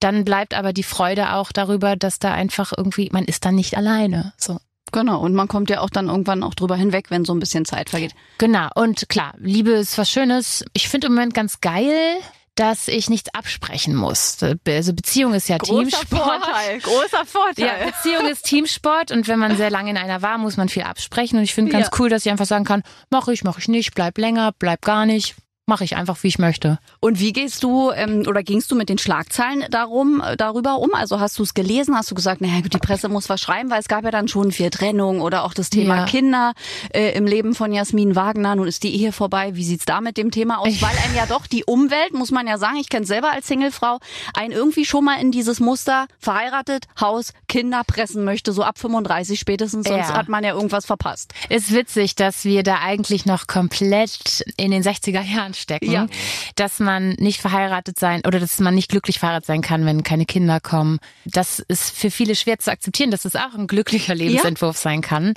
Dann bleibt aber die Freude auch darüber, dass da einfach irgendwie, man ist dann nicht alleine. So. genau, und man kommt ja auch dann irgendwann auch drüber hinweg, wenn so ein bisschen Zeit vergeht. Genau. Und klar, Liebe ist was Schönes. Ich finde im Moment ganz geil, dass ich nichts absprechen muss. Also Beziehung ist ja Teamsport. großer Vorteil. Ja, Beziehung ist Teamsport und wenn man sehr lange in einer war, muss man viel absprechen. Und ich finde ganz Ja. cool, dass ich einfach sagen kann, mache ich, mache ich nicht, bleib länger, bleib gar nicht. Mache ich einfach, wie ich möchte. Und wie gehst du ähm, oder gingst du mit den Schlagzeilen darum äh, darüber um? Also hast du es gelesen? Hast du gesagt, naja, gut, die Presse muss was schreiben, weil es gab ja dann schon viel Trennung oder auch das Thema Ja. Kinder äh, im Leben von Jasmin Wagner. Nun ist die Ehe vorbei. Wie sieht's da mit dem Thema aus? Weil einem ja doch die Umwelt, muss man ja sagen, ich kenne selber als Singlefrau, einen irgendwie schon mal in dieses Muster verheiratet, Haus, Kinder pressen möchte, so ab 35 spätestens, sonst Ja. hat man ja irgendwas verpasst. Ist witzig, dass wir da eigentlich noch komplett in den 60er Jahren stecken. Ja. Dass man nicht verheiratet sein oder dass man nicht glücklich verheiratet sein kann, wenn keine Kinder kommen. Das ist für viele schwer zu akzeptieren, dass es auch ein glücklicher Lebensentwurf sein kann.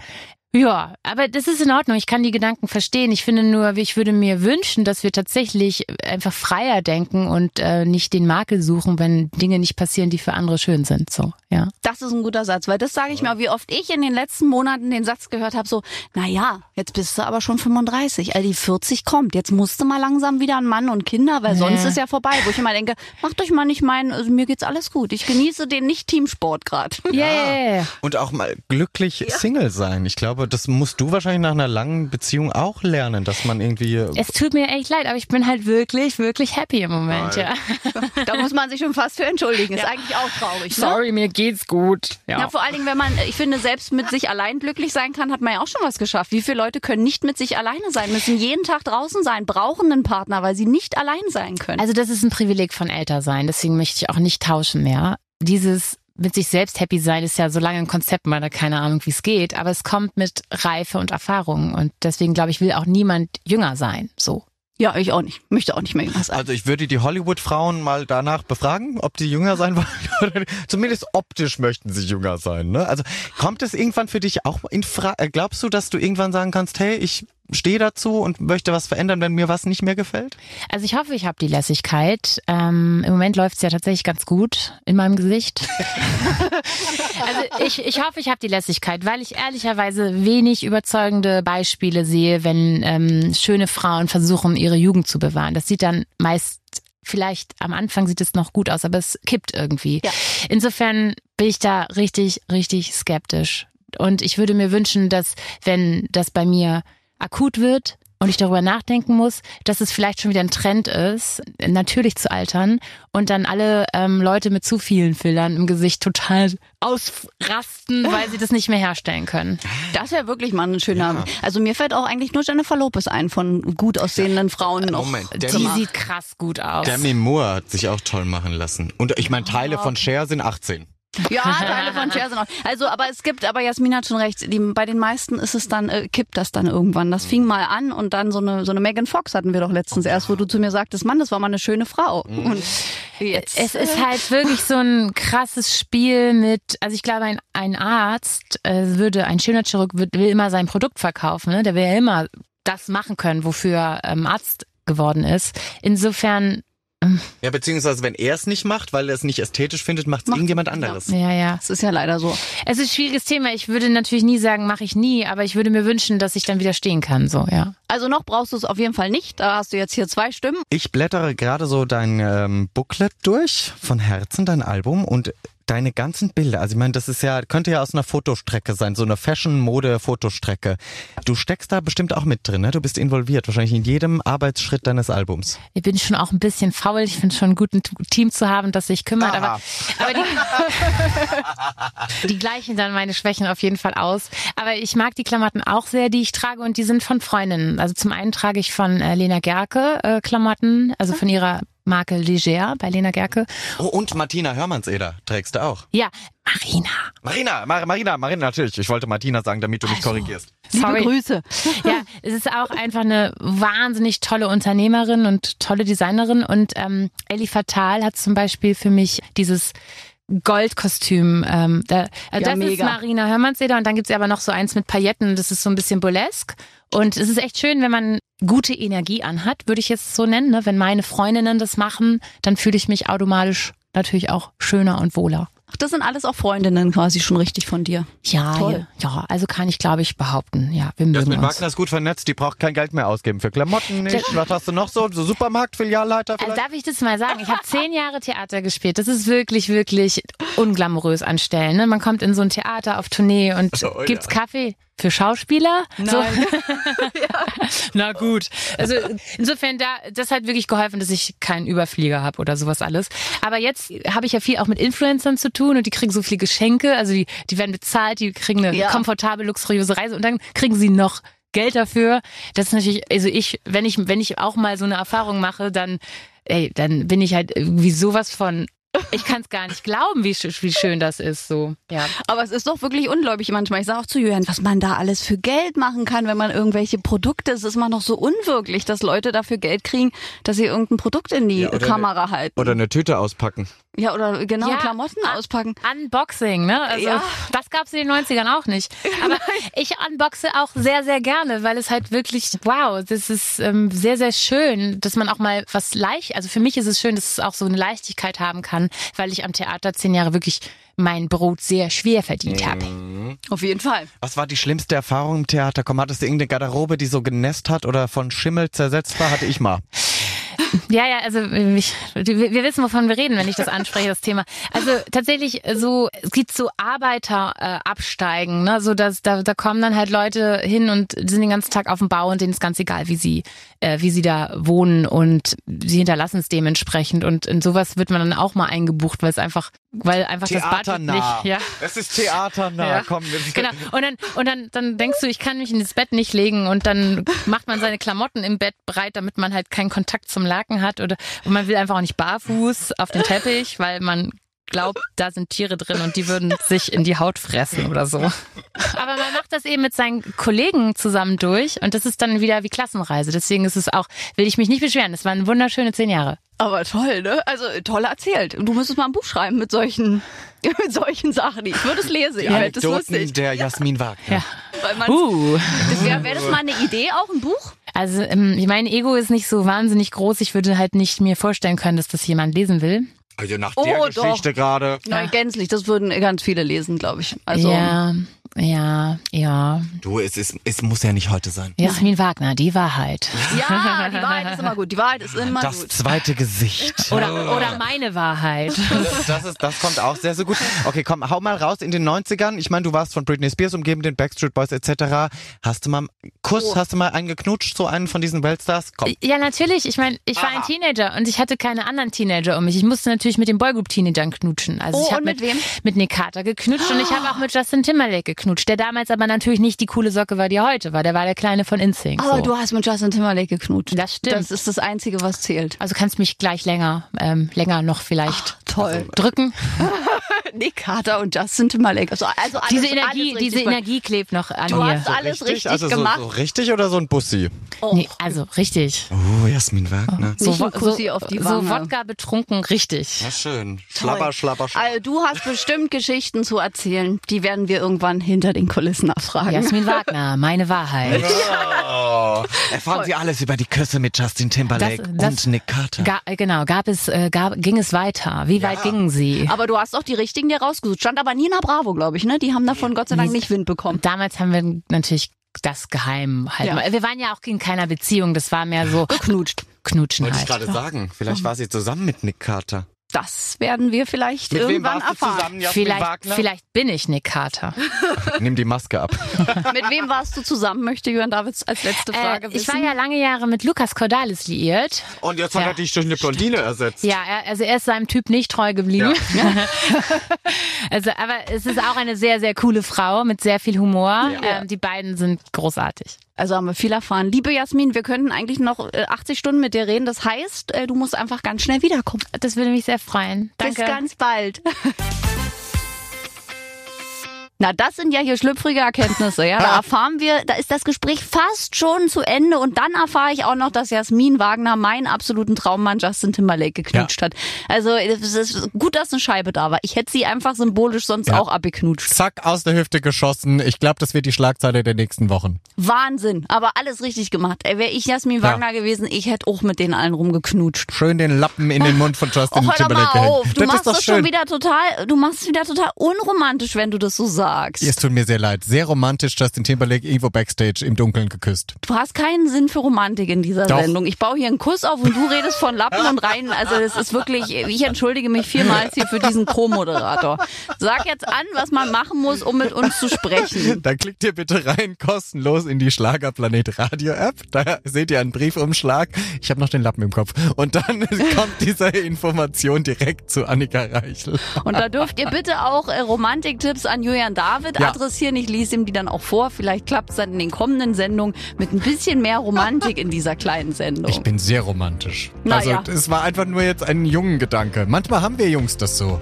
Ja, aber das ist in Ordnung. Ich kann die Gedanken verstehen. Ich finde nur, ich würde mir wünschen, dass wir tatsächlich einfach freier denken und äh, nicht den Makel suchen, wenn Dinge nicht passieren, die für andere schön sind. So, ja. Das ist ein guter Satz, weil das sage ich mir, wie oft ich in den letzten Monaten den Satz gehört habe, so, na ja, jetzt bist du aber schon 35, all die 40 kommt, jetzt musst du mal langsam wieder an Mann und Kinder, weil sonst Ja. ist ja vorbei, wo ich immer denke, macht euch mal nicht meinen, also mir geht's alles gut, ich genieße den Nicht-Teamsport gerade. Ja, ja, ja, ja. Und auch mal glücklich Single sein. Ich glaube, das musst du wahrscheinlich nach einer langen Beziehung auch lernen, dass man irgendwie. Es tut mir echt leid, aber ich bin halt wirklich, wirklich happy im Moment, ja. <laughs> Da muss man sich schon fast für entschuldigen, ist eigentlich auch traurig. Ne? Sorry, mir geht's gut. Ja, vor allen Dingen, wenn man, ich finde, selbst mit sich allein glücklich sein kann, hat man ja auch schon was geschafft. Wie viele Leute können nicht mit sich alleine sein, müssen jeden Tag draußen sein, brauchen einen Partner, weil sie nicht allein sein können. Also das ist ein Privileg von älter sein, deswegen möchte ich auch nicht tauschen mehr. Dieses mit sich selbst happy sein ist ja so lange ein Konzept, man hat keine Ahnung, wie es geht, aber es kommt mit Reife und Erfahrung und deswegen glaube ich, will auch niemand jünger sein, so. ja, ich auch nicht. Möchte auch nicht mehr jünger sein. Also ich würde die Hollywood-Frauen mal danach befragen, ob die jünger sein wollen. <laughs> Oder zumindest optisch möchten sie jünger sein. Ne? Also kommt es irgendwann für dich auch in Frage? Glaubst du, dass du irgendwann sagen kannst, hey, ich stehe dazu und möchte was verändern, wenn mir was nicht mehr gefällt? Also ich hoffe, ich habe die Lässigkeit. Ähm, Im Moment läuft es ja tatsächlich ganz gut in meinem Gesicht. <laughs> also ich, ich hoffe, ich habe die Lässigkeit, weil ich ehrlicherweise wenig überzeugende Beispiele sehe, wenn ähm, schöne Frauen versuchen, ihre Jugend zu bewahren. Das sieht dann meist vielleicht am Anfang sieht es noch gut aus, aber es kippt irgendwie. Ja. Insofern bin ich da richtig, richtig skeptisch. Und ich würde mir wünschen, dass wenn das bei mir akut wird, und ich darüber nachdenken muss, dass es vielleicht schon wieder ein Trend ist, natürlich zu altern und dann alle ähm, Leute mit zu vielen Fillern im Gesicht total ausrasten, weil sie das nicht mehr herstellen können. Das wäre wirklich mal ein schöner. Also mir fällt auch eigentlich nur Jennifer Lopez ein von gut aussehenden Frauen noch. Moment, Die Demi, sieht krass gut aus. Demi Moore hat sich auch toll machen lassen. Und ich meine, Teile von Cher sind 18. Ja, Teile von Cher sind auch. Also, aber es gibt, aber Jasmin hat schon recht, die, bei den meisten ist es dann, äh, kippt das dann irgendwann. Das fing mal an und dann so eine, so eine Megan Fox hatten wir doch letztens erst, wo du zu mir sagtest, Mann, das war mal eine schöne Frau. Und jetzt. Es ist halt wirklich so ein krasses Spiel mit, also ich glaube, ein, ein Arzt äh, würde, ein Schönheitschirurg wird, will immer sein Produkt verkaufen, ne? Der will ja immer das machen können, wofür er ähm, Arzt geworden ist. Insofern, Ja, beziehungsweise wenn er es nicht macht, weil er es nicht ästhetisch findet, macht es irgendjemand anderes. ja, ja. Das ist ja leider so. Es ist ein schwieriges Thema. Ich würde natürlich nie sagen, mache ich nie, aber ich würde mir wünschen, dass ich dann widerstehen kann, so, ja. Also noch brauchst du es auf jeden Fall nicht. Da hast du jetzt hier zwei Stimmen. Ich blättere gerade so dein ähm, Booklet durch von Herzen, dein Album und deine ganzen Bilder. Also ich meine, das ist ja, könnte ja aus einer Fotostrecke sein, so eine Fashion-Mode-Fotostrecke. Du steckst da bestimmt auch mit drin, ne? Du bist involviert, wahrscheinlich in jedem Arbeitsschritt deines Albums. Ich bin schon auch ein bisschen faul. Ich finde schon gut, ein Team zu haben, das sich kümmert. Aber, Aha. aber die, <laughs> die gleichen dann meine Schwächen auf jeden Fall aus. Aber ich mag die Klamotten auch sehr, die ich trage und die sind von Freundinnen. Also zum einen trage ich von äh, Lena Gerke äh, Klamotten, also von ihrer Marke Leger bei Lena Gerke. Oh, und Martina Hörmannseder trägst du auch. Ja, Marina. Marina, Mar Marina, Marina, natürlich. Ich wollte Martina sagen, damit du mich Also. korrigierst. Sorry. Liebe Grüße. Ja, es ist auch einfach eine wahnsinnig tolle Unternehmerin und tolle Designerin. Und ähm, Ellie Fatal hat zum Beispiel für mich dieses Goldkostüm. Ähm, da, also Ja, das mega. ist Marina Hörmannseder und dann gibt's aber noch so eins mit Pailletten. Das ist so ein bisschen burlesque. Und es ist echt schön, wenn man gute Energie anhat, würde ich jetzt so nennen. Ne? Wenn meine Freundinnen das machen, dann fühle ich mich automatisch natürlich auch schöner und wohler. Ach, das sind alles auch Freundinnen quasi schon richtig von dir. Ja, Toll. ja, also kann ich glaube ich behaupten. Ja, wir mögen Jasmin uns. Wagner ist gut vernetzt, die braucht kein Geld mehr ausgeben für Klamotten nicht. Das- Was hast du noch so? So Supermarktfilialleiter Also vielleicht? darf ich das mal sagen? Ich habe zehn Jahre Theater gespielt. Das ist wirklich, wirklich unglamourös an Stellen. Ne? Man kommt in so ein Theater auf Tournee und Oh, gibt's ja. Kaffee für Schauspieler? So. <laughs> Na gut. Also insofern da, das hat wirklich geholfen, dass ich keinen Überflieger habe oder sowas alles. Aber jetzt habe ich ja viel auch mit Influencern zu tun und die kriegen so viele Geschenke. Also die, die werden bezahlt, die kriegen eine Ja. komfortable, luxuriöse Reise und dann kriegen sie noch Geld dafür. Das ist natürlich, also ich, wenn ich, wenn ich auch mal so eine Erfahrung mache, dann, ey, dann bin ich halt irgendwie sowas von, ich kann es gar nicht glauben, wie, wie schön das ist, so, ja. Aber es ist doch wirklich ungläubig manchmal. Ich sage auch zu Julian, was man da alles für Geld machen kann, wenn man irgendwelche Produkte, es ist immer noch so unwirklich, dass Leute dafür Geld kriegen, dass sie irgendein Produkt in die Ja, Kamera halten. Oder eine Tüte auspacken. Ja, oder genau, Ja, Klamotten ah, auspacken. Unboxing, ne? Also Ja. das gab's in den 90ern auch nicht. Aber <laughs> ich unboxe auch sehr, sehr gerne, weil es halt wirklich, wow, das ist ähm, sehr, sehr schön, dass man auch mal was leicht, also für mich ist es schön, dass es auch so eine Leichtigkeit haben kann, weil ich am Theater zehn Jahre wirklich mein Brot sehr schwer verdient habe. Auf jeden Fall. Was war die schlimmste Erfahrung im Theater? Komm, hattest du irgendeine Garderobe, die so genässt hat oder von Schimmel zersetzt war? Hatte ich mal. <laughs> Ja, ja, also ich, wir wissen, wovon wir reden, wenn ich das anspreche, das Thema. Also tatsächlich so, es gibt so Arbeiter äh, absteigen, ne? So dass da, da kommen dann halt Leute hin und sind den ganzen Tag auf dem Bau und denen ist ganz egal, wie sie, äh, wie sie da wohnen und sie hinterlassen es dementsprechend. Und in sowas wird man dann auch mal eingebucht, weil es einfach, weil einfach das Budget Theaternah. nicht, ja. Es ist theaternah. Ja. Komm, Genau. Und dann, und dann, dann denkst du, ich kann mich ins Bett nicht legen und dann macht man seine Klamotten im Bett breit, damit man halt keinen Kontakt zum Laken hat oder und man will einfach auch nicht barfuß auf den Teppich, weil man glaube, da sind Tiere drin und die würden sich in die Haut fressen oder so. Aber man macht das eben mit seinen Kollegen zusammen durch und das ist dann wieder wie Klassenreise. Deswegen ist es auch, will ich mich nicht beschweren. Das waren wunderschöne zehn Jahre. Aber toll, ne? Also toll erzählt. Du müsstest mal ein Buch schreiben mit solchen, <laughs> mit solchen Sachen. Ich würde es lesen. Ich fände das lustig. Der Jasmin Wagner. Ja. Weil man, Uh. das wäre wär das mal eine Idee, auch ein Buch? Also ähm, mein Ego ist nicht so wahnsinnig groß. Ich würde halt nicht mir vorstellen können, dass das jemand lesen will. Also nach Oh, der doch. Geschichte gerade. Nein, gänzlich. Das würden ganz viele lesen, glaube ich. Also, ja, ja, ja. Du, es, ist, es muss ja nicht heute sein. Jasmin Wagner, die Wahrheit. ja, die Wahrheit ist immer gut. Die Wahrheit ist immer Das gut. zweite Gesicht. Oder, oder meine Wahrheit. Das, das, ist, das kommt auch sehr, sehr gut. Okay, komm, hau mal raus in den 90ern. Ich meine, du warst von Britney Spears umgeben, den Backstreet Boys etc. Hast du mal einen Kuss, hast du mal einen geknutscht, so einen von diesen Weltstars? Komm. Ja, natürlich. Ich meine, ich war ein Teenager und ich hatte keine anderen Teenager um mich. Ich musste natürlich mit den Boygroup-Teenagern knutschen. Also Oh, ich habe und mit mit, wem? mit Nick Carter geknutscht und ich habe auch mit Justin Timberlake geknutscht, der damals aber natürlich nicht die coole Socke war, die er heute war. Der war der Kleine von InSync. Aber so. du hast mit Justin Timberlake geknutscht. Das stimmt. Das ist das Einzige, was zählt. Also kannst mich gleich länger, ähm, länger noch vielleicht Toll. drücken. <laughs> Nick Carter und Justin Timberlake. Also, also alles, Diese Energie, alles diese richtig Energie klebt noch an Du mir. hast alles richtig, also so, gemacht. so richtig oder so ein Bussi? Oh. Nee, also richtig. Oh, Jasmin Wagner. Ein Wo- Kussi auf die so. Wodka betrunken, richtig. Ja, schön. Toll. Schlabber, schlabber, schlabber. Also du hast bestimmt Geschichten zu erzählen. Die werden wir irgendwann hinter den Kulissen erfragen. Jasmin Wagner, meine Wahrheit. Oh. <laughs> Erfahren Sie alles über die Küsse mit Justin Timberlake Das- das- und Nick Carter. Ga, genau, gab es, äh, gab, ging es weiter? Wie weit gingen sie? Aber du hast auch die richtigen dir rausgesucht. Stand aber Nina Bravo, glaube ich, ne? Die haben davon Gott sei Dank nicht Wind bekommen. Damals haben wir natürlich das geheim halt. Ja. Wir waren ja auch in keiner Beziehung, das war mehr so Geknutscht. Knutschen Wollte ich halt. gerade sagen. Vielleicht war sie zusammen mit Nick Carter. Das werden wir vielleicht Mit wem irgendwann warst du erfahren. zusammen, Jasmin Vielleicht, Wagner? vielleicht bin ich Nick Carter. <laughs> Nimm die Maske ab. <laughs> Mit wem warst du zusammen, möchte Jörn Davids als letzte Frage Äh, wissen. ich war ja lange Jahre mit Lukas Cordalis liiert. Und jetzt hat Ja. er dich durch eine Blondine ersetzt. Ja, er, also er ist seinem Typ nicht treu geblieben. <laughs> also, aber es ist auch eine sehr, sehr coole Frau mit sehr viel Humor. Ähm, die beiden sind großartig. Also haben wir viel erfahren. Liebe Jasmin, wir könnten eigentlich noch äh, 80 Stunden mit dir reden. Das heißt, äh, du musst einfach ganz schnell wiederkommen. Das würde mich sehr freuen. Danke. Bis ganz bald. <laughs> Na, das sind ja hier schlüpfrige Erkenntnisse, ja. Da erfahren wir, da ist das Gespräch fast schon zu Ende und dann erfahre ich auch noch, dass Jasmin Wagner meinen absoluten Traummann Justin Timberlake geknutscht hat. Also es ist gut, dass eine Scheibe da war. Ich hätte sie einfach symbolisch sonst Ja. auch abgeknutscht. Zack, aus der Hüfte geschossen. Ich glaube, das wird die Schlagzeile der nächsten Wochen. Wahnsinn, aber alles richtig gemacht. Wäre ich Jasmin Ja. Wagner gewesen, ich hätte auch mit denen allen rumgeknutscht. Schön den Lappen in den Mund von Oh, Justin hör doch Timberlake mal gehängt. auf. Du das machst das schon wieder total, du machst es wieder total unromantisch, wenn du das so sagst. Es tut mir sehr leid. Sehr romantisch, Justin Timberlake irgendwo backstage im Dunkeln geküsst. Du hast keinen Sinn für Romantik in dieser Doch. Sendung. Ich baue hier einen Kuss auf und du redest von Lappen und rein. Also das ist wirklich, ich entschuldige mich vielmals hier für diesen Co-Moderator. Sag jetzt an, was man machen muss, um mit uns zu sprechen. Dann klickt ihr bitte rein, kostenlos in die Schlagerplanet Radio App. Da seht ihr einen Briefumschlag. Ich habe noch den Lappen im Kopf. Und dann <laughs> kommt diese Information direkt zu Annika Reichel. Und da dürft ihr bitte auch äh, Romantiktipps an Julian David Ja. adressieren. Ich lese ihm die dann auch vor. Vielleicht klappt es dann in den kommenden Sendungen mit ein bisschen mehr Romantik in dieser kleinen Sendung. Ich bin sehr romantisch. Na also es war einfach nur jetzt ein jungen Gedanke. Manchmal haben wir Jungs das so.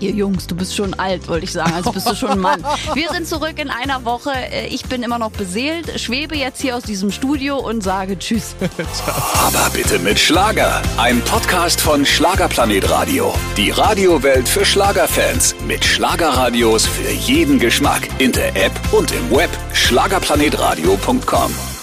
Ihr Jungs, du bist schon alt, wollte ich sagen. Also bist du schon ein Mann. <laughs> Wir sind zurück in einer Woche. Äh, Ich bin immer noch beseelt, schwebe jetzt hier aus diesem Studio und sage Tschüss. <laughs> Aber bitte mit Schlager. Ein Podcast von Schlagerplanet Radio. Die Radiowelt für Schlagerfans. Mit Schlagerradios für jeden Geschmack. In der App und im Web. Schlagerplanetradio.com.